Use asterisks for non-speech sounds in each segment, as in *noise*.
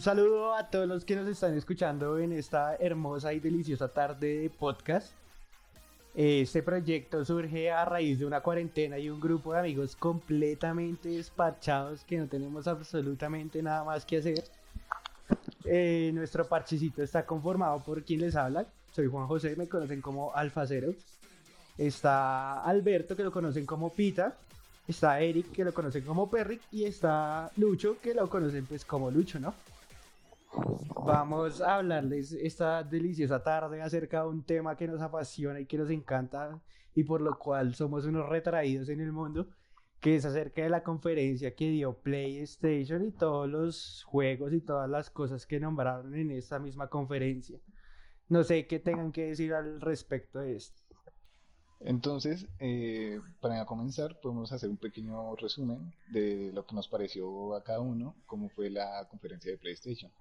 Un saludo a todos los que nos están escuchando en esta hermosa y deliciosa tarde de podcast. Este proyecto surge a raíz de una cuarentena y un grupo de amigos completamente despachados que no tenemos absolutamente nada más que hacer. Eh, nuestro parchecito está conformado por quien les habla. Soy Juan José, me conocen como Alfa Cero. Está Alberto, que lo conocen como Pita. Está Eric, que lo conocen como Perrick. Y está Lucho, que lo conocen pues como Lucho, ¿no? Vamos a hablarles esta deliciosa tarde acerca de un tema que nos apasiona y que nos encanta y por lo cual somos unos retraídos en el mundo, que es acerca de la conferencia que dio PlayStation y todos los juegos y todas las cosas que nombraron en esta misma conferencia. No sé qué tengan que decir al respecto de esto. Entonces, eh, para comenzar, podemos hacer un pequeño resumen de lo que nos pareció a cada uno, como fue la conferencia de PlayStation.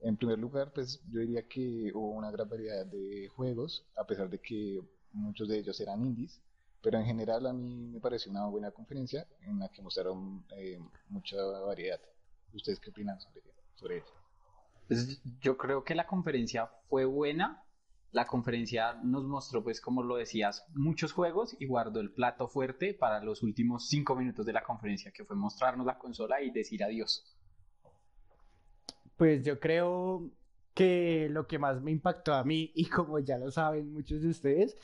En primer lugar, pues yo diría que hubo una gran variedad de juegos, a pesar de que muchos de ellos eran indies, pero en general a mí me pareció una buena conferencia en la que mostraron eh, mucha variedad. ¿Ustedes qué opinan sobre, sobre eso? Pues yo creo que la conferencia fue buena, la conferencia nos mostró, pues como lo decías, muchos juegos y guardó el plato fuerte para los últimos cinco minutos de la conferencia, que fue mostrarnos la consola y decir adiós. Pues yo creo que lo que más me impactó a mí, y como ya lo saben muchos de ustedes,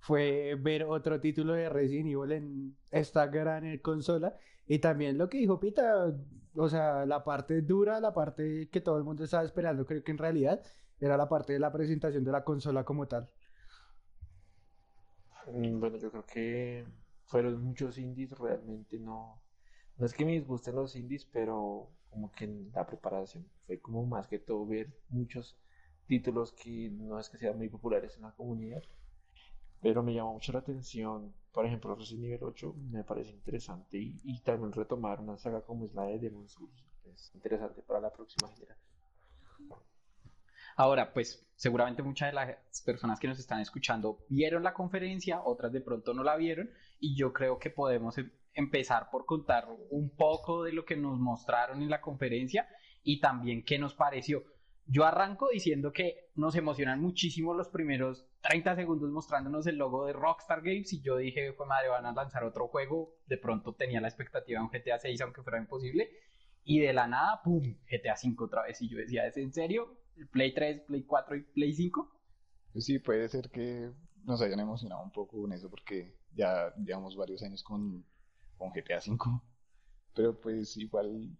fue ver otro título de Resident Evil en esta gran consola. Y también lo que dijo Pita, o sea, la parte dura, la parte que todo el mundo estaba esperando, creo que en realidad era la parte de la presentación de la consola como tal. Mm, bueno, yo creo que fueron muchos indies, realmente no. No es que me disgusten los indies, pero como que en la preparación fue como más que todo ver muchos títulos que no es que sean muy populares en la comunidad, pero me llamó mucho la atención. Por ejemplo, Resident Evil 8 me parece interesante y, también retomar una saga como es la de Demon's Souls es interesante para la próxima generación. Ahora, pues seguramente muchas de las personas que nos están escuchando vieron la conferencia, otras de pronto no la vieron, y yo creo que podemos em, empezar por contar un poco de lo que nos mostraron en la conferencia y también qué nos pareció. Yo arranco diciendo que nos emocionan muchísimo los primeros 30 segundos mostrándonos el logo de Rockstar Games y yo dije, fue madre, van a lanzar otro juego. De pronto tenía la expectativa de un GTA 6, aunque fuera imposible. Y de la nada, ¡pum! GTA 5 otra vez. Y yo decía, ¿es en serio? Play 3, Play 4 y Play 5. Pues sí, puede ser que nos hayan emocionado un poco con eso porque ya llevamos varios años con, con GTA 5. Pero pues igual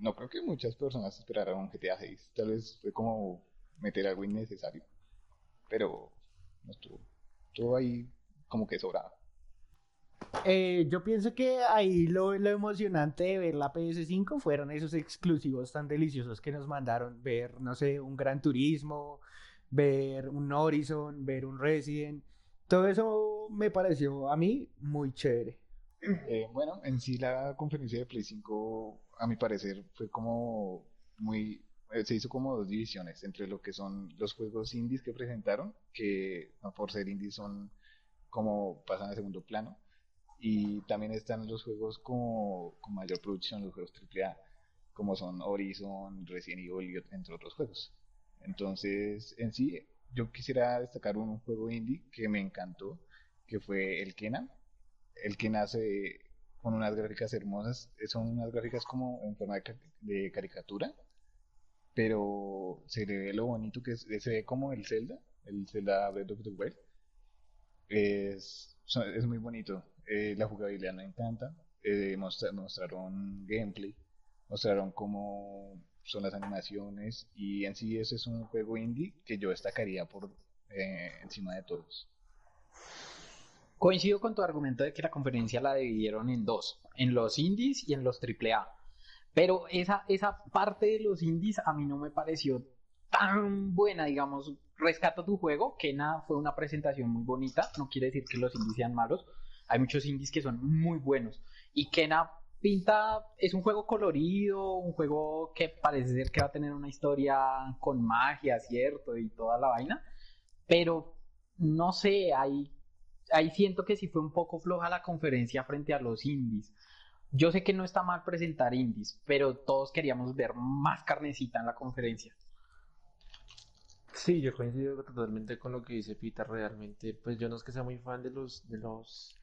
no creo que muchas personas esperaran un GTA 6. Tal vez fue como meter algo innecesario. Pero no estuvo. Estuvo ahí como que sobrado. Eh, yo pienso que ahí lo, lo, emocionante de ver la PS5 fueron esos exclusivos tan deliciosos que nos mandaron ver, no sé, un Gran Turismo, ver un Horizon, ver un Resident. Todo eso me pareció a mí muy chévere. Eh, bueno, en sí la conferencia de Play 5, a mi parecer, fue como muy... Eh, se hizo como dos divisiones entre lo que son los juegos indies que presentaron, que por ser indies son como pasan a segundo plano, y también están los juegos como, con mayor producción, los juegos AAA, como son Horizon, Resident Evil, entre otros juegos. Entonces, en sí, yo quisiera destacar un, juego indie que me encantó, que fue el Kena. El Kena hace con unas gráficas hermosas, son unas gráficas como en forma de, caricatura, pero se ve lo bonito que es, se ve como el Zelda, el Zelda Breath of the Wild. Es, es muy bonito. Eh, la jugabilidad me encanta. Eh, mostraron gameplay, mostraron cómo son las animaciones y en sí ese es un juego indie que yo destacaría por eh, encima de todos. Coincido con tu argumento de que la conferencia la dividieron en dos, en los indies y en los AAA. Pero esa, esa parte de los indies a mí no me pareció tan buena, digamos. Rescato tu juego, que nada, fue una presentación muy bonita. No quiere decir que los indies sean malos, hay muchos indies que son muy buenos. Y Kena pinta, es un juego colorido, un juego que parece ser que va a tener una historia con magia, ¿cierto? Y toda la vaina. Pero no sé, ahí, ahí siento que sí fue un poco floja la conferencia frente a los indies. Yo sé que no está mal presentar indies, pero todos queríamos ver más carnecita en la conferencia. Sí, yo coincido totalmente con lo que dice Peter. Realmente, pues yo no es que sea muy fan de los, de los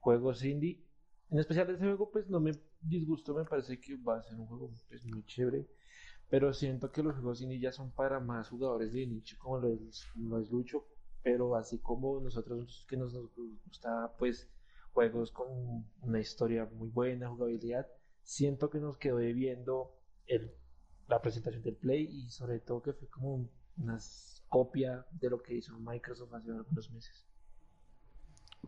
juegos indie. En especial este juego, pues no me disgustó, me parece que va a ser un juego pues, muy chévere. Pero siento que los juegos indie ya son para más jugadores de nicho, como lo es, lo es Lucho. Pero así como nosotros que nos, nos gusta, pues, juegos con una historia muy buena, jugabilidad, siento que nos quedó debiendo el, la presentación del Play y sobre todo que fue como una copia de lo que hizo Microsoft hace algunos meses.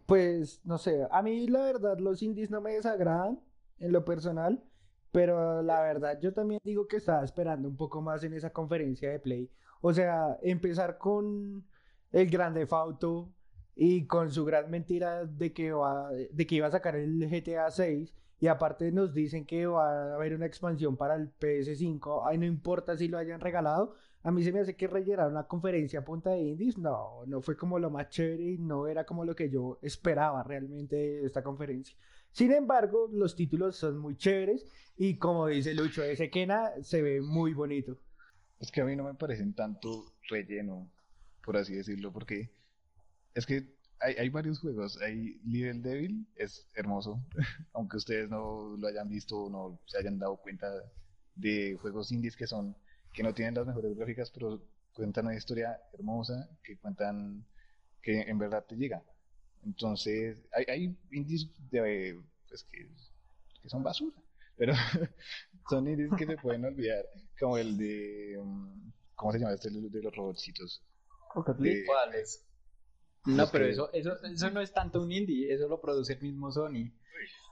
Pues no sé, a mí la verdad los indies no me desagradan en lo personal, pero la verdad yo también digo que estaba esperando un poco más en esa conferencia de Play. O sea, empezar con el Grande Auto y con su gran mentira de que, va, de que iba a sacar el GTA 6 y aparte nos dicen que va a haber una expansión para el PS5, ay no importa si lo hayan regalado, a mí se me hace que rellenar una conferencia a punta de indies, no, no fue como lo más chévere y no era como lo que yo esperaba realmente de esta conferencia. Sin embargo, los títulos son muy chéveres y como dice Lucho, ese Kena se ve muy bonito. Es que a mí no me parecen tanto relleno, por así decirlo, porque es que hay, hay varios juegos. Hay Little Devil, es hermoso, *laughs* aunque ustedes no lo hayan visto o no se hayan dado cuenta de juegos indies que son que no tienen las mejores gráficas, pero cuentan una historia hermosa, que cuentan que en verdad te llega. Entonces, hay, hay indies de, pues, que, que son basura, pero *laughs* son indies que se pueden olvidar, como el de, um, ¿cómo se llama este de los robotcitos? De, ¿Cuáles? No, pero eso, eso, eso no es tanto un indie, eso lo produce el mismo Sony.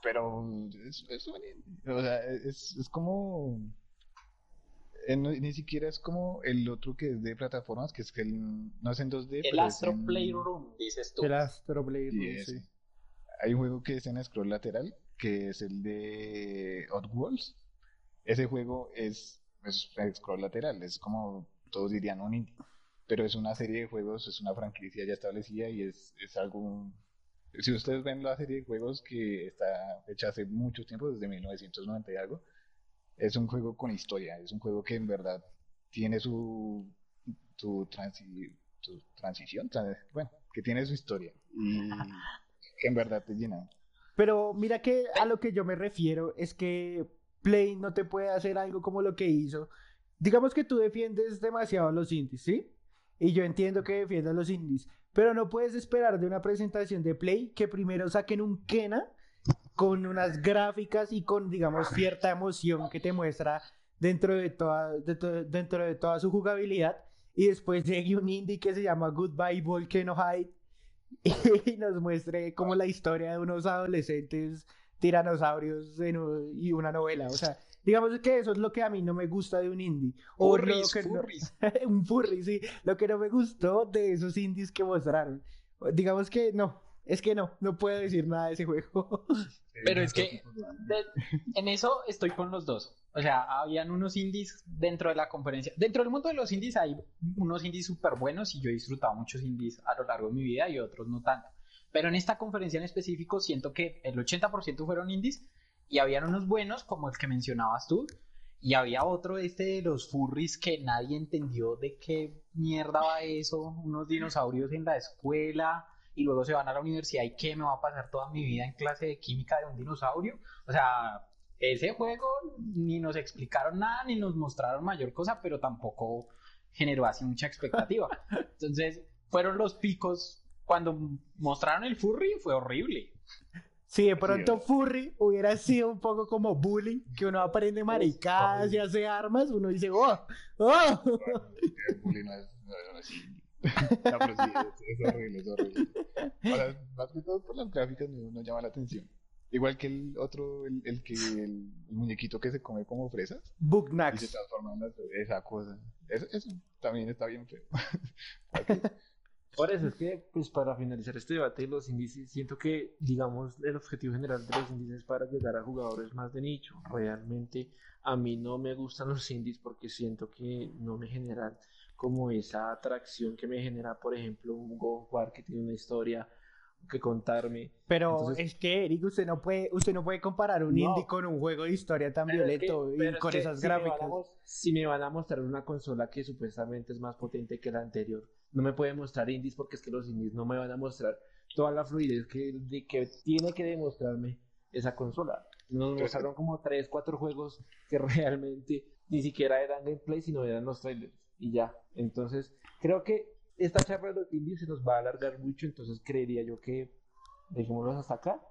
Pero es, es un indie, o sea, es, es como eh, ni siquiera es como el otro que es de plataformas, que es que el, no es en 2D. El Astro Playroom, dices tú. El Astro Playroom, sí. Hay un juego que es en scroll lateral, que es el de Oddworlds. Ese juego es, es scroll lateral, es como todos dirían un indie. Pero es una serie de juegos, es una franquicia ya establecida y es, es algo si ustedes ven la serie de juegos que está hecha hace mucho tiempo, desde 1990 y algo, es un juego con historia, es un juego que en verdad tiene su, su, transición, bueno, que tiene su historia y que en verdad te llena. Pero mira que a lo que yo me refiero es que Play no te puede hacer algo como lo que hizo. Digamos que tú defiendes demasiado los indies, ¿sí? Y yo entiendo que defiendas los indies, pero no puedes esperar de una presentación de Play que primero saquen un Kena con unas gráficas y con, digamos, cierta emoción que te muestra dentro de toda, dentro de toda su jugabilidad. Y después llegue un indie que se llama Goodbye Volcano High *laughs* y nos muestre como la historia de unos adolescentes tiranosaurios y una novela. O sea, digamos que eso es lo que a mí no me gusta de un indie. O furries, *laughs* un furry, sí. Lo que no me gustó de esos indies que mostraron. Digamos que no, es que no, no puedo decir nada de ese juego. Pero es que en eso estoy con los dos. O sea, habían unos indies dentro de la conferencia. Dentro del mundo de los indies hay unos indies súper buenos y yo he disfrutado muchos indies a lo largo de mi vida y otros no tanto. Pero en esta conferencia en específico siento que el 80% fueron indies y habían unos buenos como el que mencionabas tú. Y había otro este de los furries que nadie entendió de qué mierda va eso. Unos dinosaurios en la escuela y luego se van a la universidad y qué me va a pasar toda mi vida en clase de química de un dinosaurio. O sea, ese juego ni nos explicaron nada ni nos mostraron mayor cosa, pero tampoco generó así mucha expectativa. *laughs* Entonces, fueron los picos cuando mostraron el furry, fue horrible. Si de pronto Furry hubiera sido un poco como bullying, que uno aprende maricadas y hace armas, uno dice, ¡oh! *laughs* ¡oh! bullying no es, no, pero sí, es, horrible, es horrible. Ahora, más que todo por las gráficas no, llama la atención. Igual que el otro, el, el que el, muñequito que se come como fresas. Bugnax. Y se transforma en esa cosa. Eso, eso también está bien feo. *laughs* Por eso es que, pues para finalizar este debate de los índices, siento que, digamos, el objetivo general de los índices es para llegar a jugadores más de nicho. Realmente a mí no me gustan los indies porque siento que no me generan como esa atracción que me genera, por ejemplo, un War que tiene una historia, que contarme. Pero Entonces- es que, Eric, usted no puede, usted no puede comparar un No. indie con un juego de historia tan Pero es que- violento y es con esas si me van a gráficas. si me van a mostrar una consola que supuestamente es más potente que la anterior, no me pueden mostrar indies porque es que los indies no me van a mostrar toda la fluidez que, de- que tiene que demostrarme esa consola. Nos mostraron como 3, 4 juegos que *laughs* realmente ni siquiera eran gameplay, sino eran los trailers. Y ya. Entonces, creo que esta charla de los indies se nos va a alargar mucho, entonces creería yo que dejémoslos hasta acá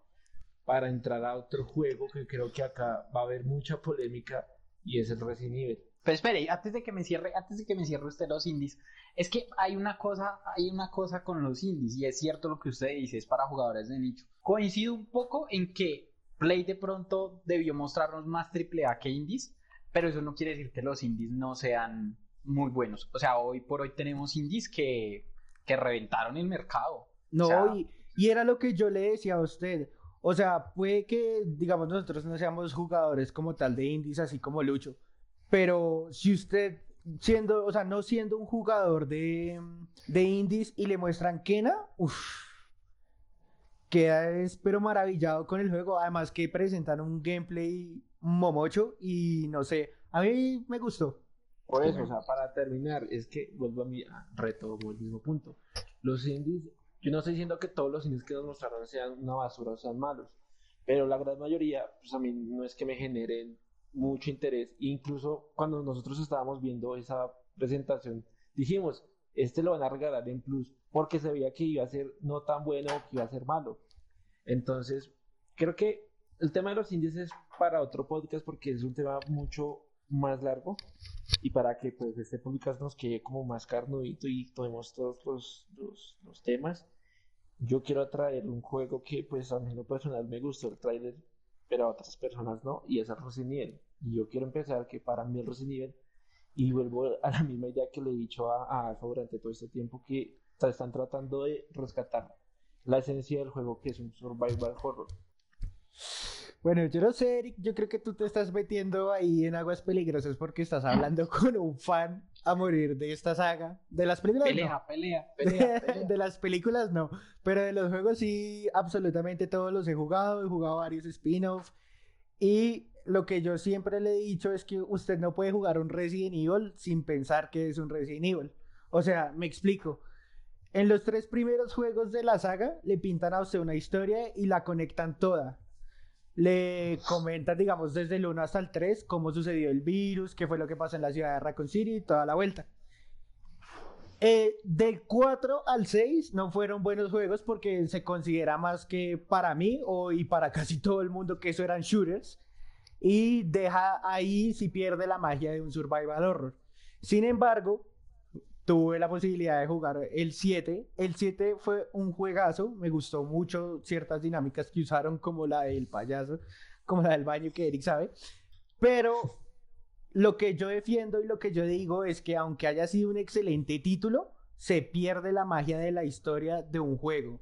para entrar a otro juego que creo que acá va a haber mucha polémica y es el Resident Evil. Pero espere, antes de que me cierre, antes de que me cierre usted los indies, es que hay una cosa, hay una cosa con los indies, y es cierto lo que usted dice, es para jugadores de nicho. Coincido un poco en que Play de pronto debió mostrarnos más AAA que indies, pero eso no quiere decir que los indies no sean muy buenos. O sea, hoy por hoy tenemos indies que, que reventaron el mercado. No, O sea, y, y era lo que yo le decía a usted. O sea, puede que, digamos, nosotros no seamos jugadores como tal de indies, así como Lucho. Pero si usted, siendo, o sea, no siendo un jugador de, de indies y le muestran Kena, uff, queda es, pero maravillado con el juego. Además que presentan un gameplay momocho y no sé, a mí me gustó. Por eso, o sea, para terminar, es que vuelvo a mi retomo el mismo punto. Los indies, yo no estoy diciendo que todos los indies que nos mostraron sean una basura o sean malos, pero la gran mayoría, pues a mí no es que me generen mucho interés. Incluso cuando nosotros estábamos viendo esa presentación, dijimos, este lo van a regalar en Plus, porque se veía que iba a ser no tan bueno o que iba a ser malo. Entonces, creo que el tema de los indies es para otro podcast porque es un tema mucho más largo y para que pues este podcast nos quede como más carnudito y tomemos todos los, los, los temas yo quiero traer un juego que pues a mí lo personal me gustó el trailer pero a otras personas no y es el Resident Evil. Y yo quiero empezar que para mí el Resident Evil y vuelvo a la misma idea que le he dicho a, a Alfa durante todo este tiempo que están tratando de rescatar la esencia del juego que es un survival horror Bueno, yo no sé, Eric, yo creo que tú te estás metiendo ahí en aguas peligrosas porque estás hablando *laughs* con un fan a morir de esta saga. De las películas no. pelea, pelea, *laughs* pelea, pelea. De las películas no, pero de los juegos sí, absolutamente todos los he jugado, he jugado varios spin-off y lo que yo siempre le he dicho es que usted no puede jugar un Resident Evil sin pensar que es un Resident Evil. O sea, me explico. En los tres primeros juegos de la saga le pintan a usted una historia y la conectan toda. Le comentan, digamos, desde el 1 hasta el 3 cómo sucedió el virus, qué fue lo que pasó en la ciudad de Raccoon City y toda la vuelta. Eh, del 4 al 6 no fueron buenos juegos porque se considera más que para mí o, y para casi todo el mundo que eso eran shooters y deja ahí si pierde la magia de un survival horror. Sin embargo, tuve la posibilidad de jugar el 7. El 7 fue un juegazo, me gustó mucho ciertas dinámicas que usaron como la del payaso, como la del baño que Eric sabe, pero lo que yo defiendo y lo que yo digo es que aunque haya sido un excelente título, se pierde la magia de la historia de un juego.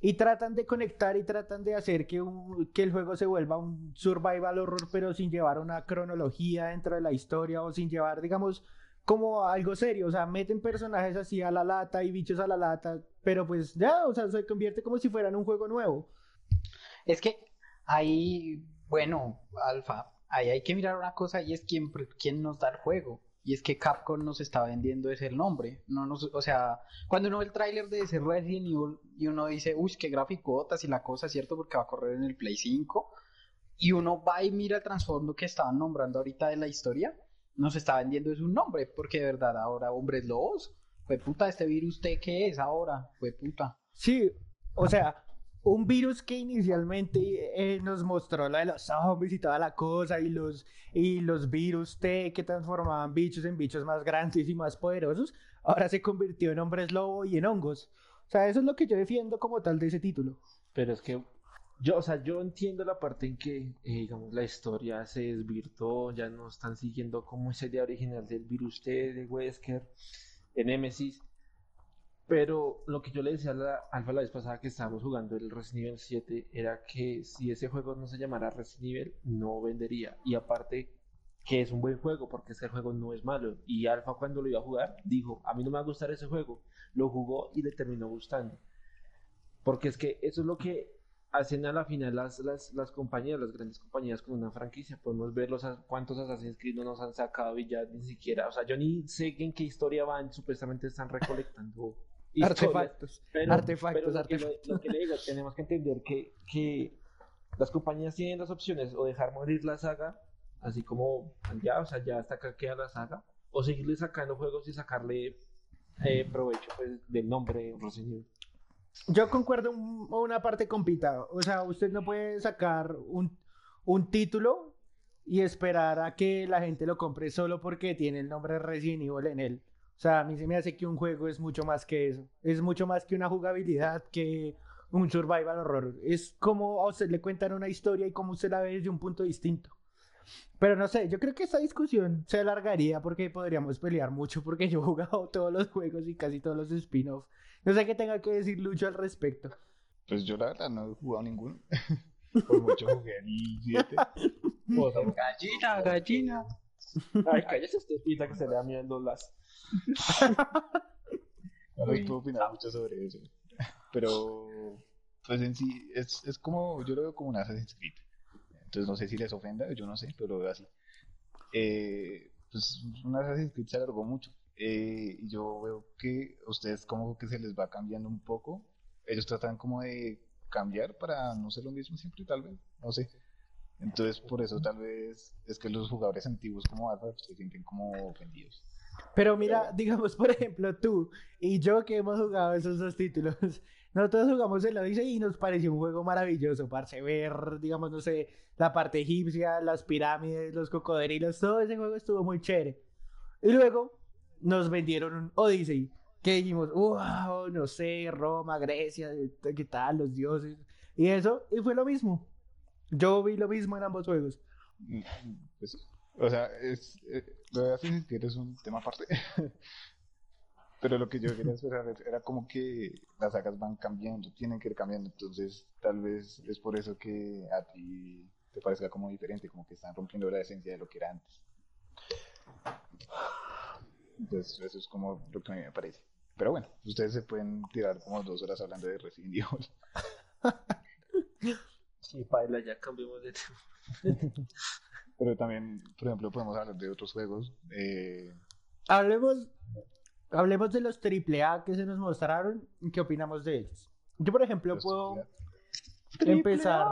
Y tratan de conectar y tratan de hacer que, un- que el juego se vuelva un survival horror, pero sin llevar una cronología dentro de la historia o sin llevar, digamos, como algo serio. O sea, meten personajes así a la lata y bichos a la lata, pero pues ya, o sea, se convierte como si fueran un juego nuevo. Es que ahí, bueno, Alfa, ahí hay que mirar una cosa y es quién, quién nos da el juego. Y es que Capcom nos está vendiendo ese nombre. No nos, o sea, cuando uno ve el tráiler de ese Resident Evil y uno dice, uy, qué graficotas y la cosa, ¿cierto? Porque va a correr en el Play 5. Y uno va y mira el trasfondo que estaban nombrando ahorita de la historia. Nos está vendiendo es un nombre, porque de verdad ahora hombres lobos. Fue puta, este virus ¿usted qué es ahora? Fue puta. Sí, o sea, un virus que inicialmente eh, nos mostró lo de los zombies y toda la cosa, y los, y los virus T que transformaban bichos en bichos más grandes y más poderosos, ahora se convirtió en hombres lobo y en hongos. O sea, eso es lo que yo defiendo como tal de ese título. Pero es que yo, o sea, yo entiendo la parte en que, eh, digamos, la historia se desvirtuó, ya no están siguiendo como esa idea original del virus T de Wesker, de Nemesis. Pero lo que yo le decía a la Alfa la vez pasada que estábamos jugando el Resident Evil 7 era que si ese juego no se llamara Resident Evil, no vendería. Y aparte, que es un buen juego, porque ese juego no es malo. Y Alfa cuando lo iba a jugar, dijo, a mí no me va a gustar ese juego. Lo jugó y le terminó gustando. Porque es que eso es lo que hacen a la final las, las, las compañías, las grandes compañías con una franquicia. Podemos ver los, cuántos Assassin's Creed no nos han sacado y ya ni siquiera, o sea, yo ni sé en qué historia van, supuestamente están recolectando *laughs* artefactos. Pero, artefactos, pero lo, artefactos. Que, lo, que le digo, *laughs* tenemos que entender que, que las compañías tienen las opciones o dejar morir la saga, así como ya, o sea, ya hasta acá queda la saga, o seguirle sacando juegos y sacarle eh, provecho pues, del nombre Resident. Yo concuerdo un, una parte con Pita. O sea, usted no puede sacar un, un, título y esperar a que la gente lo compre solo porque tiene el nombre Resident Evil en él. O sea, a mí se me hace que un juego es mucho más que eso. Es mucho más que una jugabilidad, que un survival horror. Es como a usted le cuentan una historia y cómo usted la ve desde un punto distinto. Pero no sé, yo creo que esta discusión se alargaría porque podríamos pelear mucho porque *laughs* yo he jugado todos los juegos y casi todos los spin-offs. No sé qué tenga que decir Lucho al respecto. Pues yo la verdad no he jugado ninguno. *laughs* Por mucho jugué el 7. Gallina, gallina. Ay, cállese usted, pita, que se le da miedo las. No les puedo opinar mucho sobre eso. Pero, pues en sí, es, es como, yo lo veo como un Assassin's Creed. Entonces no sé si les ofenda, yo no sé, pero lo veo así. Eh, pues un Assassin's Creed se alargó mucho. Eh, yo veo que ustedes como que se les va cambiando un poco. Ellos tratan como de cambiar para no ser lo mismo siempre, tal vez, no sé. Entonces por eso tal vez es que los jugadores antiguos como Alpha se sienten como ofendidos. Pero mira, digamos, por ejemplo, tú y yo que hemos jugado esos dos títulos, *laughs* nosotros jugamos el Odyssey y nos pareció un juego maravilloso, parce, ver, digamos, no sé, la parte egipcia, las pirámides, los cocodrilos, todo ese juego estuvo muy chévere. Y luego nos vendieron un Odyssey, que dijimos, wow, no sé, Roma, Grecia, qué tal, los dioses, y eso, y fue lo mismo. Yo vi lo mismo en ambos juegos. *laughs* Pues, o sea, es, eh, lo de Assassin's Creed es un tema aparte. *laughs* Pero lo que yo quería esperar era como que las sagas van cambiando, tienen que ir cambiando. Entonces, tal vez es por eso que a ti te parezca como diferente, como que están rompiendo la esencia de lo que era antes. Entonces, eso es como lo que a mí me parece. Pero bueno, ustedes se pueden tirar como dos horas hablando de Resident Evil. Sí, Paila, ya cambiamos de tema. Pero también, por ejemplo, podemos hablar de otros juegos. Eh... Hablemos, hablemos de los AAA que se nos mostraron. ¿Qué opinamos de ellos? Yo, por ejemplo, Los puedo AAA. empezar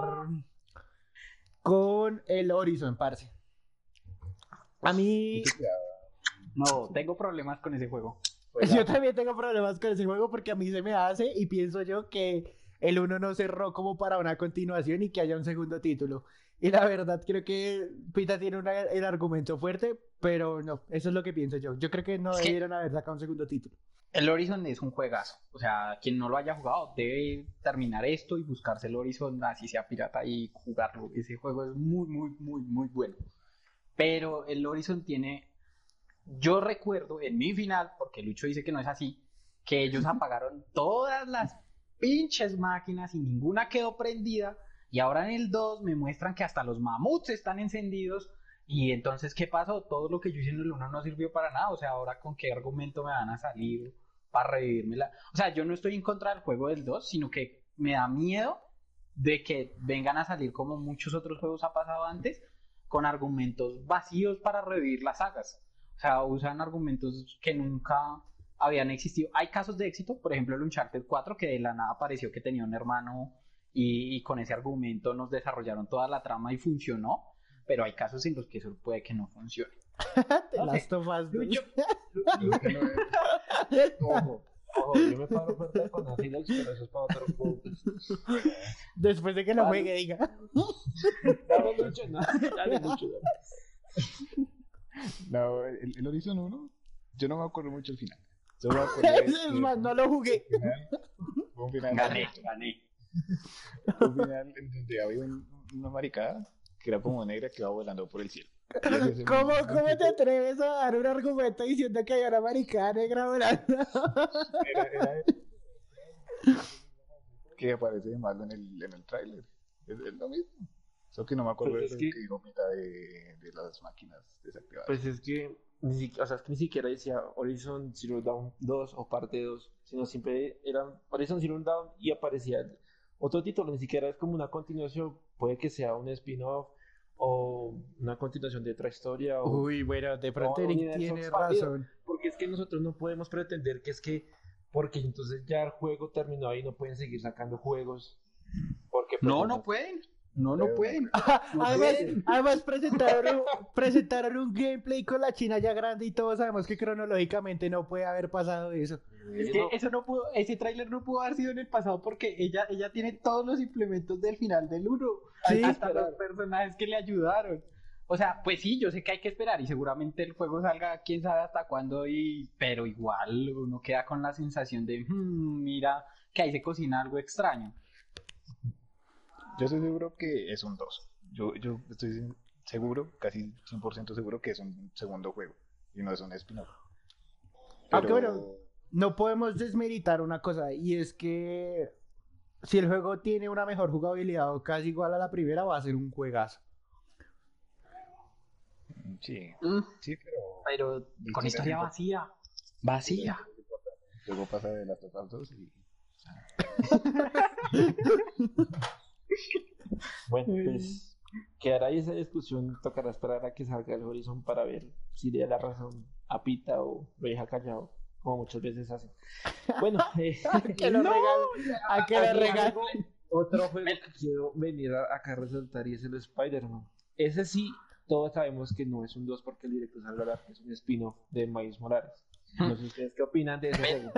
con el Horizon, parce. A mí, No, tengo problemas con ese juego. yo también tengo problemas con ese juego porque a mí se me hace y pienso yo que el uno no cerró como para una continuación y que haya un segundo título. Y la verdad creo que Pita tiene una- el argumento fuerte, pero no, eso es lo que pienso yo. Yo creo que no Es que- debieron haber sacado un segundo título. El Horizon es un juegazo. O sea, quien no lo haya jugado debe terminar esto y buscarse el Horizon, así sea pirata, y jugarlo. Ese juego es muy, muy, muy, muy bueno. Pero el Horizon tiene. Yo recuerdo en mi final, porque Lucho dice que no es así, que ellos apagaron todas las pinches máquinas y ninguna quedó prendida. Y ahora en el 2 me muestran que hasta los mamuts están encendidos. Y entonces, ¿qué pasó? Todo lo que yo hice en el 1 no sirvió para nada. O sea, ahora con qué argumento me van a salir para revivírmela. O sea, yo no estoy en contra del juego del 2, sino que me da miedo de que vengan a salir como muchos otros juegos ha pasado antes, con argumentos vacíos para revivir las sagas. O sea, usan argumentos que nunca habían existido. Hay casos de éxito, por ejemplo el Uncharted 4, que de la nada pareció que tenía un hermano y, y con ese argumento nos desarrollaron toda la trama y funcionó, pero hay casos en los que eso puede que no funcione. *laughs* The No Us dos. Lucho, *laughs* Ojo, ojo, yo me paro fuerte con Asilex, pero eso es para otro. Después de que lo juegue, diga. *laughs* Dale, Lucho, no, dale, Lucho, dale. No, el, el Horizon 1, yo no me acuerdo mucho el final. Me *laughs* acuerdo Es más, no lo jugué. fue un final- fue un final gané, gané. Fue un final en donde había un- una maricada que era como negra que iba volando por el cielo. ¿Cómo, ¿Cómo te atreves a dar un argumento diciendo que hay una maricada negra volando? Era- era- que aparece de malo en el, en el tráiler. Es, es lo mismo. Solo que no me acuerdo Pues de es que- que dijo Pita de, de las máquinas desactivadas. Pues es que ni si- o sea, es que ni siquiera decía Horizon Zero Dawn 2 o parte 2, sino siempre era Horizon Zero Dawn y aparecía otro título, ni siquiera es como una continuación, puede que sea un spin-off o una continuación de otra historia, o- Uy, bueno, de pronto Eric tiene razón. porque es que nosotros no podemos pretender que es que, porque entonces ya el juego terminó ahí, no pueden seguir sacando juegos, porque pues, No, no pueden. No, no Pero- pueden. *laughs* Además, además presentaron, un- *laughs* presentaron un gameplay con la China ya grande y todos sabemos que cronológicamente no puede haber pasado eso. Es que eso no pudo, ese tráiler no pudo haber sido en el pasado porque ella, ella tiene todos los implementos del final del 1. Sí. hasta los personajes que le ayudaron. O sea, pues sí, yo sé que hay que esperar y seguramente el juego salga quién sabe hasta cuándo y pero igual uno queda con la sensación de "Hmm, mira que ahí se cocina algo extraño. Yo estoy seguro que es un 2. Yo, yo estoy seguro, casi 100% seguro que es un segundo juego y no es un spin-off. Aunque Pero- bueno, no podemos desmeritar una cosa y es que si el juego tiene una mejor jugabilidad o casi igual a la primera va a ser un juegazo. Sí, Mm, sí, pero pero con historia vacía. Vacía. luego pasa de las 2 y *laughs* Bueno, pues quedará ahí esa discusión, tocará esperar a que salga el Horizon para ver si le da la razón a Pita o lo deja callado, como muchas veces hacen. Bueno, *laughs* eh, que lo *laughs* regalen, a que le regalen. otro juego que quiero venir a, acá a resaltar y es el Spider-Man. Ese sí, todos sabemos que no es un 2 porque el director es un spin-off de Miles Morales. No sé ustedes qué opinan de juego.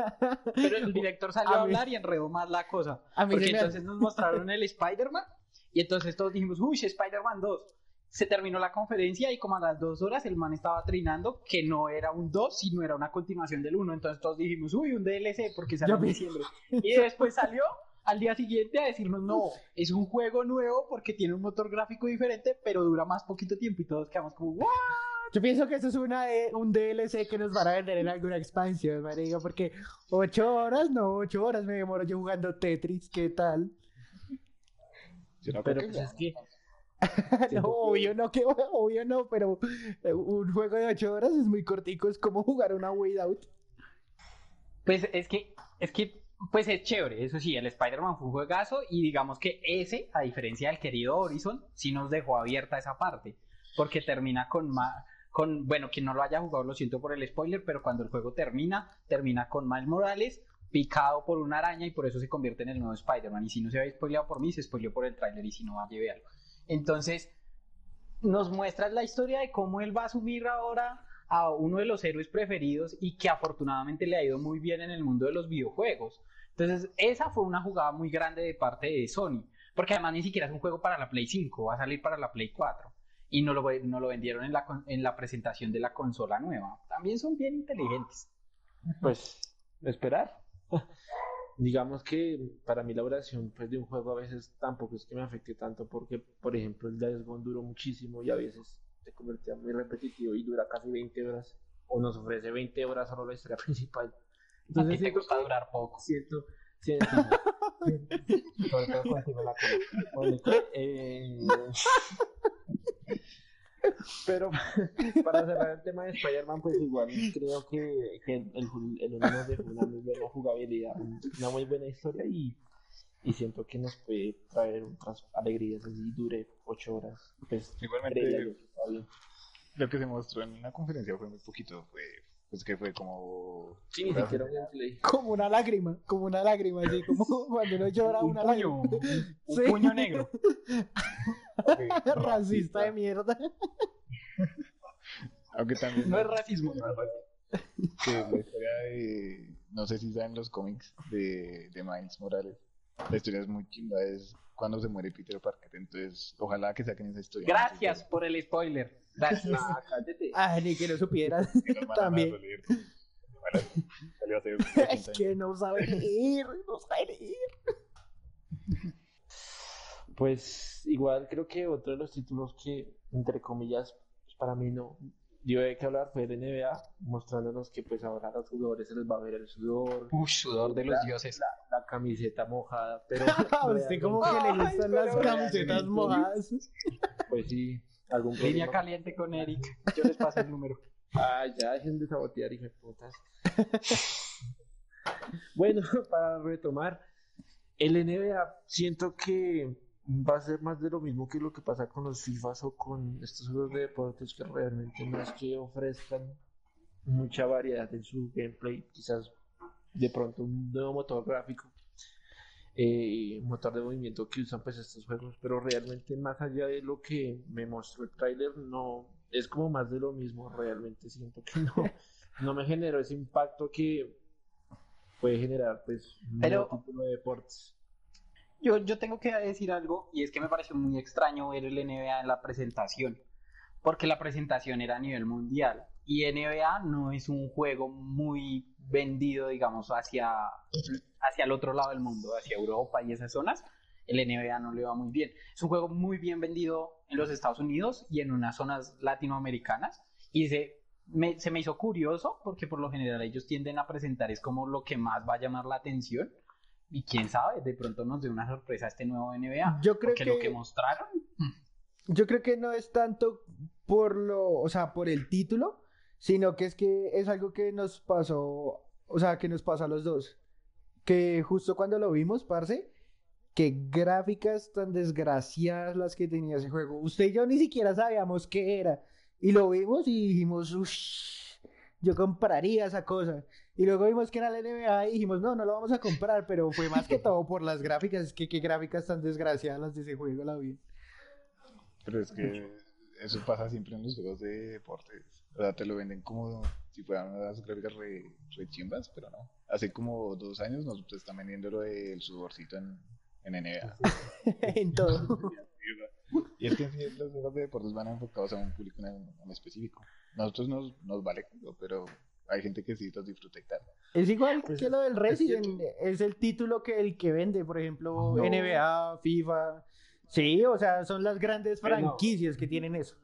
Pero el *laughs* director salió A hablar y enredó más la cosa. A mí Porque me entonces nos mostraron el Spider-Man y entonces todos dijimos, uy, Spider-Man 2. Se terminó la conferencia y como a las dos horas el man estaba trinando que no era un 2, sino era una continuación del 1. Entonces todos dijimos, uy, un DLC porque salió en diciembre. Y después salió al día siguiente a decirnos, no, es un juego nuevo porque tiene un motor gráfico diferente, pero dura más poquito tiempo y todos quedamos como, ¿what? Yo pienso que eso es una de- un DLC que nos van a vender en alguna expansión, marica, porque ocho horas, no, ocho horas me demoro yo jugando Tetris, ¿qué tal? yo no Pero pues es que *laughs* no, obvio no, que obvio no, pero eh, un juego de ocho horas es muy cortico, es como jugar una Wade Out. Pues es que, es que, pues es chévere, eso sí, el Spider-Man fue un juegazo y digamos que ese, a diferencia del querido Horizon, sí nos dejó abierta esa parte, porque termina con más, con, bueno, quien no lo haya jugado lo siento por el spoiler, pero cuando el juego termina, termina con Miles Morales picado por una araña y por eso se convierte en el nuevo Spider-Man, y si no se había spoileado por mí, se spoileó por el tráiler y si no, vaya véalo. Entonces, nos muestra la historia de cómo él va a asumir ahora a uno de los héroes preferidos y que afortunadamente le ha ido muy bien en el mundo de los videojuegos. Entonces, esa fue una jugada muy grande de parte de Sony, porque además ni siquiera es un juego para la Play 5, va a salir para la Play 4 y no lo, no lo vendieron en la, en la presentación de la consola nueva. También son bien inteligentes. pues esperar. Digamos que para mí la duración pues, de un juego a veces tampoco es que me afecte tanto porque, por ejemplo, el Days Gone duró muchísimo y a veces se convertía muy repetitivo y dura casi 20 horas o nos ofrece 20 horas solo la historia principal. A ti Entonces te gusta durar poco. siento, siento sobre todo contigo la eh, pero para cerrar el tema de Spider-Man, pues igual creo que, que el, el, nos dejó una muy buena jugabilidad, una muy buena historia y, y siento que nos puede traer otras alegrías así dure 8 horas. Pues Igualmente- lo que se mostró en la conferencia fue muy poquito, fue pues que fue como Sí, ni siquiera un gameplay. Como una lágrima, como una lágrima, así como *laughs* cuando uno llora Un una puño, lágrima. un *laughs* Sí. puño negro. *laughs* Racista de mierda. Aunque también No es racismo, no es racismo. que la historia de no sé si saben los cómics de, de Miles Morales la historia es muy chimba es cuando se muere Peter Parker entonces ojalá que saquen esa historia Gracias por el spoiler. Gracias. *laughs* Ah, cállate. Ah, ni que no supieras. *laughs* Que a También. salió hace 80 *laughs* Es que no sabe leer, no sabe leer. Pues igual creo que otro de los títulos que, entre comillas, para mí no dio de qué hablar fue el NBA, mostrándonos que pues ahora a los jugadores se les va a ver el sudor, Uf, sudor de los dioses. la camiseta mojada, pero A *laughs* usted como que le gustan las camisetas mojadas. pues sí, algún Línea caliente con Eric. Yo les paso el número. Ah, ya dejen de sabotear, hijo de putas. *laughs* bueno, *laughs* para retomar, el NBA siento que va a ser más de lo mismo que lo que pasa con los FIFAs o con estos juegos de deportes que realmente no es que ofrezcan mucha variedad en su gameplay, quizás de pronto un nuevo motor gráfico, eh, motor de movimiento que usan pues estos juegos, pero realmente más allá de lo que me mostró el trailer, no es como más de lo mismo, realmente siento que no, *laughs* no me generó ese impacto que puede generar pues un Pero- nuevo tipo de deportes. Yo, yo tengo que decir algo y es que me pareció muy extraño ver el NBA en la presentación, porque la presentación era a nivel mundial y NBA no es un juego muy vendido, digamos, hacia, hacia el otro lado del mundo, hacia Europa y esas zonas. El NBA no le va muy bien. Es un juego muy bien vendido en los Estados Unidos y en unas zonas latinoamericanas y se me, se me hizo curioso porque por lo general ellos tienden a presentar es como lo que más va a llamar la atención y quién sabe, de pronto nos dé una sorpresa este nuevo NBA. Yo creo Porque que, lo que mostraron, yo creo que no es tanto por lo, o sea, por el título, sino que es que es algo que nos pasó, o sea, que nos pasó a los dos. Que justo cuando lo vimos, parce, qué gráficas tan desgraciadas las que tenía ese juego. Usted y yo ni siquiera sabíamos qué era. Y lo vimos y dijimos, uff, yo compraría esa cosa. Y luego vimos que era la NBA y dijimos, no, no lo vamos a comprar, pero fue más que *laughs* todo por las gráficas. Es que qué gráficas tan desgraciadas las de ese juego, la vi. Pero es que eso pasa siempre en los juegos de deportes. O sea, te lo venden como si fueran unas gráficas re, re chimbas, pero no. Hace como dos años nos están vendiendo lo del sudorcito en, en NBA. *laughs* en todo. *laughs* Y es que en sí, los juegos de deportes van enfocados a un público en, en específico. Nosotros nos, nos vale, culo, pero hay gente que sí los disfruta y tal. Es igual Pues, que lo del es Resident, es el título que el que vende, por ejemplo, No. NBA, FIFA. Sí, o sea, son las grandes Pero- franquicias que tienen eso.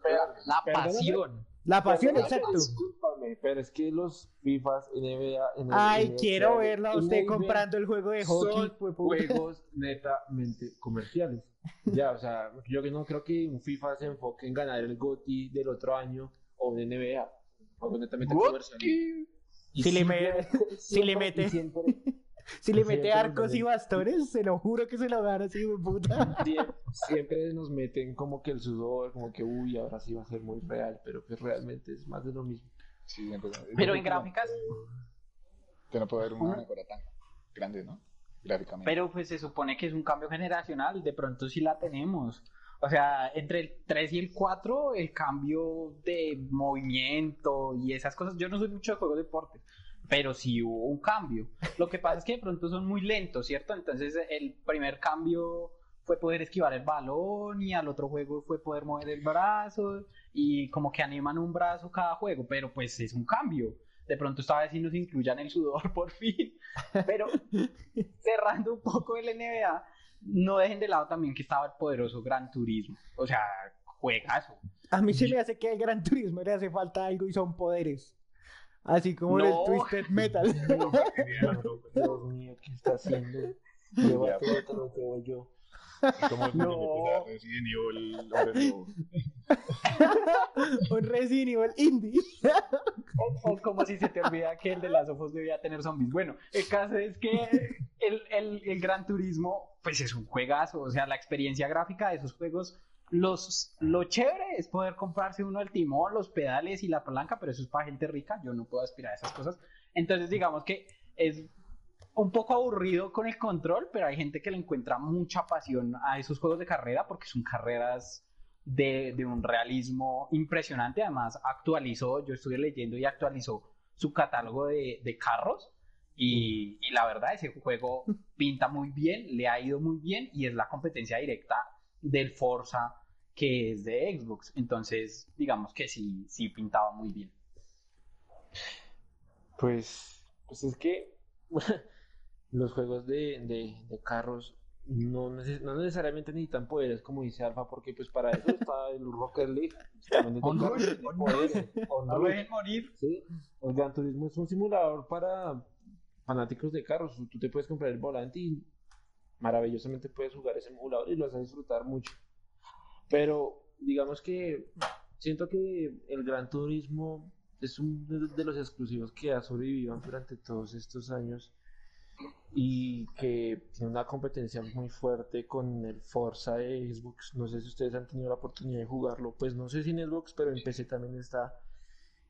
la Perdóname. pasión. La pasión, Perdóname, exacto. Discúlpame, pero es que los FIFAs, NBA, NBA Ay, NBA, quiero verlo a usted NBA, comprando el juego de hockey. son juegos netamente comerciales. Ya, o sea, yo que no creo que un FIFA se enfoque en ganar el GOTY del otro año o un NBA. Comerciales. Y Si le me- *laughs* si le mete- siempre- *laughs* Si le mete arcos y bastones, se lo juro que se lo gana así, puta. *laughs* siempre, siempre nos meten como que el sudor, como que uy, ahora sí va a ser muy real, pero pues realmente es más de lo mismo. Sí, Pero en que gráficas, Que no puede haber una mejora tan grande, ¿no? Gráficamente. pero pues se supone que es un cambio generacional, de pronto sí la tenemos. O sea, entre el 3 y el 4, el cambio de movimiento y esas cosas, yo no soy mucho de juegos de deporte, pero sí hubo un cambio. Lo que pasa es que de pronto son muy lentos, ¿cierto? Entonces el primer cambio fue poder esquivar el balón y al otro juego fue poder mover el brazo y como que animan un brazo cada juego, pero pues es un cambio. De pronto esta vez sí nos incluyan el sudor *laughs* por fin, pero cerrando un poco el NBA, no dejen de lado también que estaba el poderoso Gran Turismo. O sea, juegazo. A mí se me hace que al Gran Turismo le hace falta algo y son poderes. Así como en el No. Twisted Metal. *laughs* *laughs* Dios mío, ¿qué está haciendo? Llévate otro, te voy yo. *laughs* Como el No. Resident Evil, no. un Resident Evil Indie. O, o como si se te olvida que el de las ojos debía tener zombies. Bueno, el caso es que el, el, el Gran Turismo, pues es un juegazo. O sea, la experiencia gráfica de esos juegos, los, lo chévere es poder comprarse uno el timón, los pedales y la palanca, pero eso es para gente rica. Yo no puedo aspirar a esas cosas. Entonces, digamos que es un poco aburrido con el control, pero hay gente que le encuentra mucha pasión a esos juegos de carrera porque son carreras de, de un realismo impresionante. Además, actualizó, yo estuve leyendo y actualizó su catálogo de, de carros. Y, y la verdad, ese juego *laughs* pinta muy bien, le ha ido muy bien y es la competencia directa del Forza que es de Xbox. Entonces, digamos que sí, sí pintaba muy bien. Pues, pues es que *laughs* los juegos de, de, de carros no, neces- no necesariamente necesitan poderes como dice Alfa, porque pues para eso está el Rocket League. On *laughs* No Road. lo dejen morir. Sí, el Gran Turismo es un simulador para fanáticos de carros. Tú te puedes comprar el volante y maravillosamente puedes jugar ese emulador y lo vas a disfrutar mucho. Pero digamos que siento que el Gran Turismo es uno de los exclusivos que ha sobrevivido durante todos estos años y que tiene una competencia muy fuerte con el Forza de Xbox. No sé si ustedes han tenido la oportunidad de jugarlo, pues no sé si en Xbox, pero en PC también está.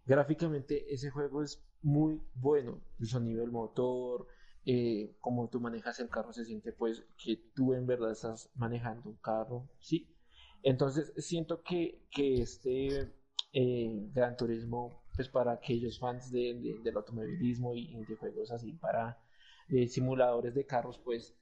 Gráficamente ese juego es muy bueno, el sonido del motor, eh, como tú manejas el carro se siente pues que tú en verdad estás manejando un carro, ¿sí? Entonces siento que, que este eh, Gran Turismo, pues para aquellos fans de, del automovilismo y, de juegos así para simuladores de carros, pues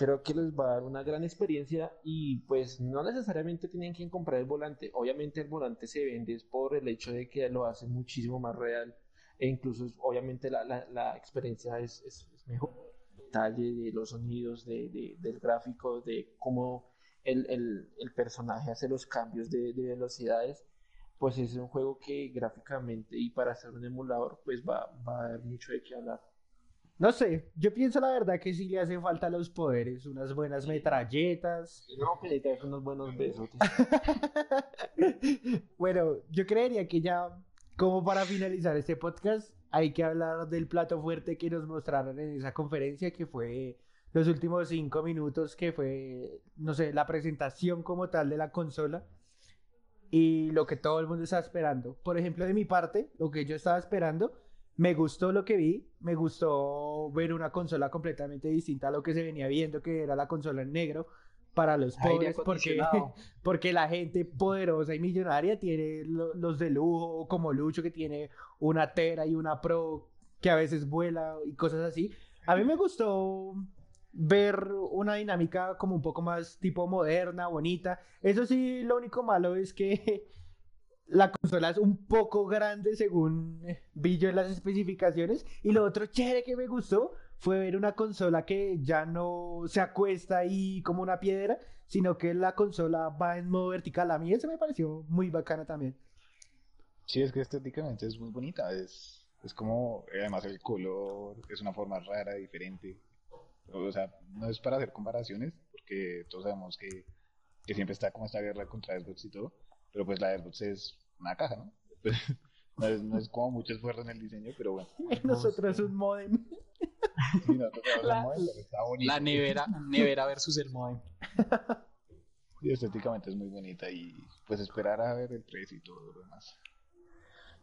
creo que les va a dar una gran experiencia y pues no necesariamente tienen que comprar el volante. Obviamente el volante se vende por el hecho de que lo hace muchísimo más real e incluso obviamente la, la, experiencia es, es, mejor. Detalle de los sonidos, de, del gráfico, de cómo el, el, el, personaje hace los cambios de, de velocidades pues es un juego que gráficamente y para hacer un emulador pues va, va a haber mucho de qué hablar. No sé, yo pienso la verdad que sí le hacen falta los poderes, unas buenas metralletas. No, que le unos buenos besos. *laughs* bueno, yo creería que ya, como para finalizar este podcast, hay que hablar del plato fuerte que nos mostraron en esa conferencia, que fue los últimos cinco minutos, que fue, no sé, la presentación como tal de la consola y lo que todo el mundo está esperando. Por ejemplo, de mi parte, lo que yo estaba esperando, me gustó lo que vi, me gustó ver una consola completamente distinta a lo que se venía viendo, que era la consola en negro para los pobres, porque, *laughs* porque la gente poderosa y millonaria tiene los de lujo, como Lucho, que tiene una Tera y una Pro que a veces vuela y cosas así. A mí me gustó ver una dinámica como un poco más tipo moderna, bonita. Eso sí, lo único malo es que *laughs* la consola es un poco grande según vi yo en las especificaciones. Y lo otro chévere que me gustó fue ver una consola que ya no se acuesta ahí como una piedra, sino que la consola va en modo vertical. A mí eso me pareció muy bacana también. Sí, es que estéticamente es muy bonita. Es, es como, además el color es una forma rara, diferente. O sea, no es para hacer comparaciones, porque todos sabemos que, que siempre está como esta guerra contra Xbox y todo, pero pues la Xbox es una caja, ¿no? *laughs* no, es, no es como mucho esfuerzo en el diseño, pero bueno. *laughs* Nosotros un modem. Sí, la, modem está bonito. la nevera, nevera versus el modem. Y estéticamente es muy bonita y pues esperar a ver el precio y todo lo demás.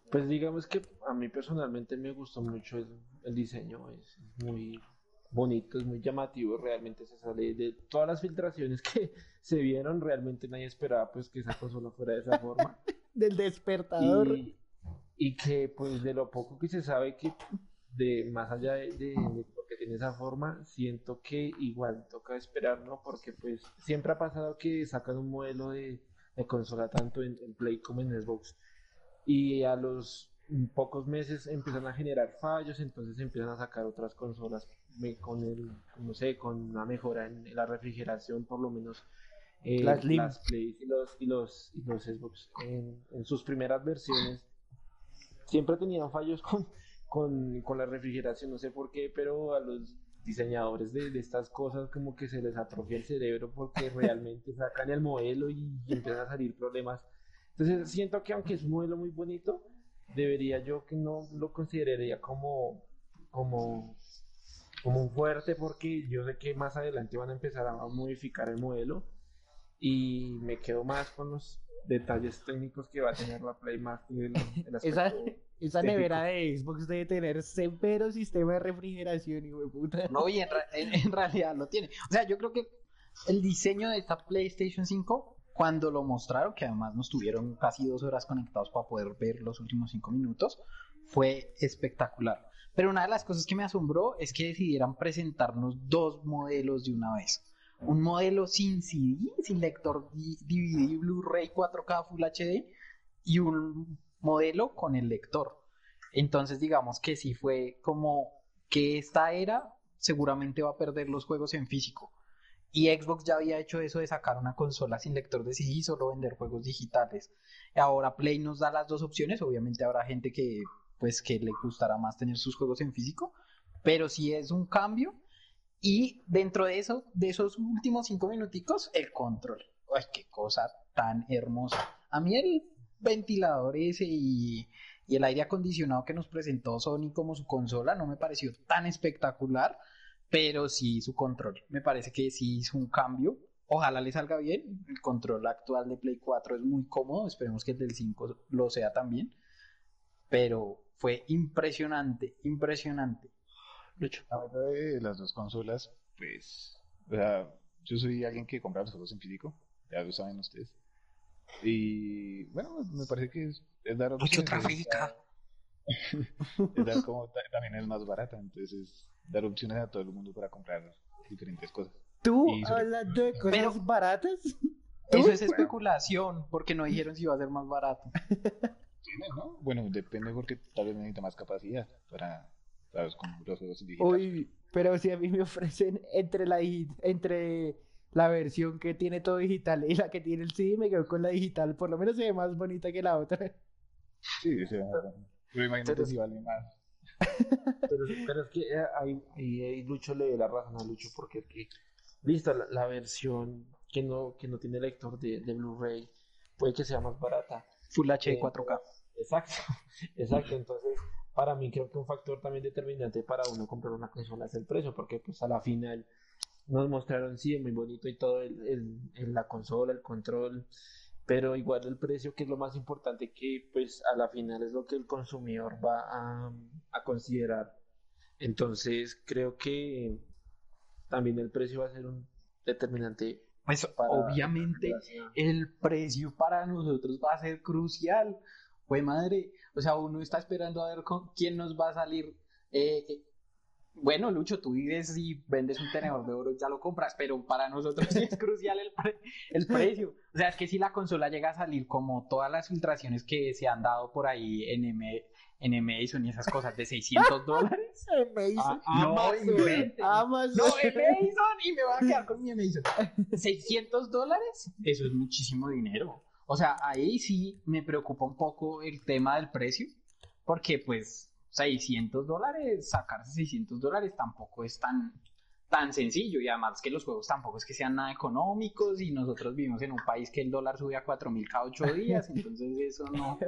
Pues digamos que a mí personalmente me gustó mucho el, el diseño, es muy bonito, es muy llamativo, realmente se sale de todas las filtraciones que *laughs* se vieron, realmente nadie esperaba pues que esa consola fuera de esa forma. *laughs* Del despertador. Y, que pues de lo poco que se sabe que de más allá de, de, porque tiene esa forma, siento que igual toca esperar, ¿no? Porque pues siempre ha pasado que sacan un modelo de, consola tanto en, en Play como en Xbox y a los pocos meses empiezan a generar fallos, entonces empiezan a sacar otras consolas con el, no sé, con una mejora en, la refrigeración, por lo menos eh, las, Play y los, y los, y los Xbox en, en, sus primeras versiones siempre tenían fallos con, con, con, la refrigeración, no sé por qué, pero a los diseñadores de, de, estas cosas como que se les atrofia el cerebro porque *laughs* realmente sacan el modelo y, y empiezan a salir problemas. Entonces siento que aunque es un modelo muy bonito, debería yo que no lo consideraría como, como como un fuerte porque yo sé que más adelante van a empezar a modificar el modelo y me quedo más con los detalles técnicos que va a tener la Play más *laughs* esa, nevera de Xbox debe tener severo sistema de refrigeración y puta. no y en, realidad lo tiene o sea yo creo que el diseño de esta PlayStation 5 cuando lo mostraron, que además nos tuvieron casi dos horas conectados para poder ver los últimos cinco minutos, fue espectacular. Pero una de las cosas que me asombró es que decidieran presentarnos dos modelos de una vez. Un modelo sin CD, sin lector DVD, Blu-ray 4K Full HD y un modelo con el lector. Entonces digamos que sí fue como que esta era seguramente va a perder los juegos en físico. Y Xbox ya había hecho eso de sacar una consola sin lector de CD y solo vender juegos digitales. Ahora Play nos da las dos opciones. Obviamente habrá gente que pues que le gustará más tener sus juegos en físico, pero sí es un cambio. Y dentro de eso, de esos últimos cinco minuticos, el control. Ay, qué cosa tan hermosa. A mí el ventilador ese y, Y el aire acondicionado que nos presentó Sony como su consola no me pareció tan espectacular, pero sí su control. Me parece que sí hizo un cambio. Ojalá le salga bien. El control actual de Play 4 es muy cómodo. Esperemos que el del 5 lo sea también. Pero fue impresionante, impresionante. Lucho. De las dos consolas, pues, o sea, yo soy alguien que compra los juegos en físico, ya lo saben ustedes. Y bueno, me parece que es, dar opciones. otra física. *laughs* es dar como también es más barata, entonces dar opciones a todo el mundo para comprar diferentes cosas. ¿Tú hablas de cosas baratas? *laughs* Eso es especulación, porque no dijeron si iba a ser más barato. *laughs* ¿no? Bueno, depende porque tal vez necesita más capacidad para, para los, los juegos digitales. Uy, pero si a mí me ofrecen entre la entre la versión que tiene todo digital y la que tiene el CD, me quedo con la digital, por lo menos se ve más bonita que la otra. Sí, sí, pero imagínate si vale más. *laughs* Pero, es que eh, ahí, ahí, Lucho le da la razón a Lucho porque es que, listo, la, versión que no, que no tiene lector de, de Blu-ray puede que sea más barata. Full HD 4K. Exacto, *laughs* exacto. Entonces, para mí creo que un factor también determinante para uno comprar una consola es el precio, porque pues a la final nos mostraron sí muy bonito y todo el, el, la consola, el control, pero igual el precio que es lo más importante que pues a la final es lo que el consumidor va a, a considerar. Entonces creo que también el precio va a ser un determinante pues obviamente el precio para nosotros va a ser crucial. Pues madre, o sea, uno está esperando a ver con quién nos va a salir. Eh, eh, bueno, Lucho, tú vives y vendes un tenedor de oro, ya lo compras, pero para nosotros *laughs* es crucial el, el precio. O sea, es que si la consola llega a salir como todas las filtraciones que se han dado por ahí en, M en Amazon y esas cosas de 600 dólares. *laughs* Amazon. Ah, no, Amazon. No, Amazon y me voy a quedar con mi Amazon. 600 dólares, eso es muchísimo dinero. O sea, ahí sí me preocupa un poco el tema del precio, porque pues 600 dólares, sacarse 600 dólares tampoco es tan, tan sencillo y además que los juegos tampoco es que sean nada económicos y nosotros vivimos en un país que el dólar sube a 4000 cada 8 días, *laughs* entonces eso no.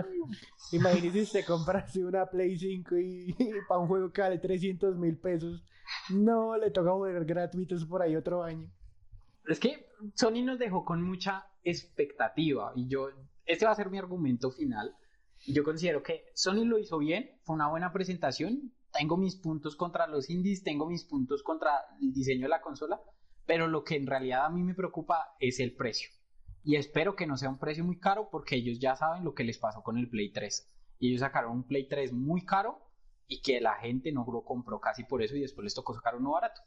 Imagínese usted comprarse una Play 5 y, para un juego que vale 300 mil pesos, no le toca jugar gratuitos por ahí otro año. Es que Sony nos dejó con mucha expectativa y yo, este va a ser mi argumento final. Yo considero que Sony lo hizo bien, fue una buena presentación, tengo mis puntos contra los indies, tengo mis puntos contra el diseño de la consola, pero lo que en realidad a mí me preocupa es el precio. Y espero que no sea un precio muy caro porque ellos ya saben lo que les pasó con el Play 3. Y ellos sacaron un Play 3 muy caro y que la gente no lo compró casi por eso y después les tocó sacar uno barato.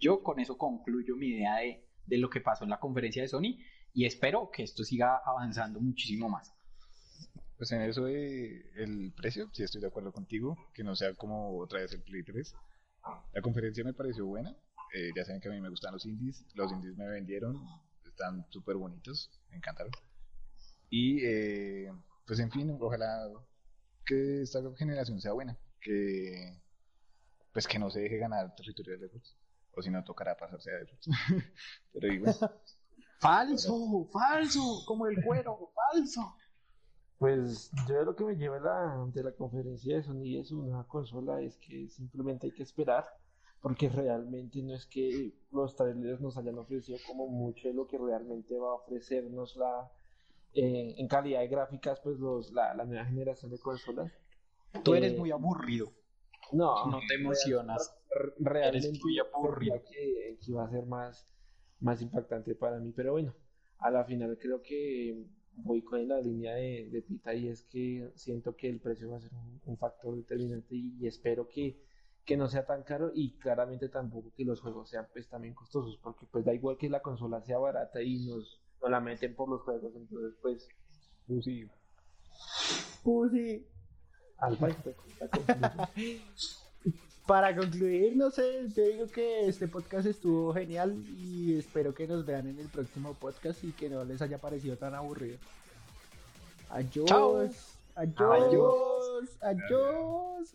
yo con eso concluyo mi idea de, de lo que pasó en la conferencia de Sony y espero que esto siga avanzando muchísimo más. Pues en eso de el precio, sí estoy de acuerdo contigo, que no sea como otra vez el Play 3. La conferencia me pareció buena, eh, ya saben que a mí me gustan los indies, los indies me vendieron, están súper bonitos, me encantaron. Y eh, pues en fin, ojalá que esta generación sea buena, que pues que no se deje ganar territorio de lejos, o si no tocará pasarse a lejos. *laughs* Pero igual. *laughs* falso, falso, como el cuero, falso. Pues yo lo que me lleva la, de la conferencia de Sony es una consola es que simplemente hay que esperar porque realmente no es que los trailers nos hayan ofrecido como mucho de lo que realmente va a ofrecernos la eh, en calidad de gráficas pues los, la, nueva generación de consolas. Tú eres eh, muy aburrido. No, no te emocionas. Realmente eres muy aburrido. Que, que va a ser más, más impactante para mí, pero bueno, a la final creo que voy con la línea de, de, Pita y es que siento que el precio va a ser un, factor determinante y, espero que, que, no sea tan caro y claramente tampoco que los juegos sean pues también costosos porque pues da igual que la consola sea barata y nos, la meten por los juegos entonces pues Pussy. Pussy *laughs* Para concluir, no sé, te digo que este podcast estuvo genial y espero que nos vean en el próximo podcast y que no les haya parecido tan aburrido. Adiós. Adiós. Adiós. adiós.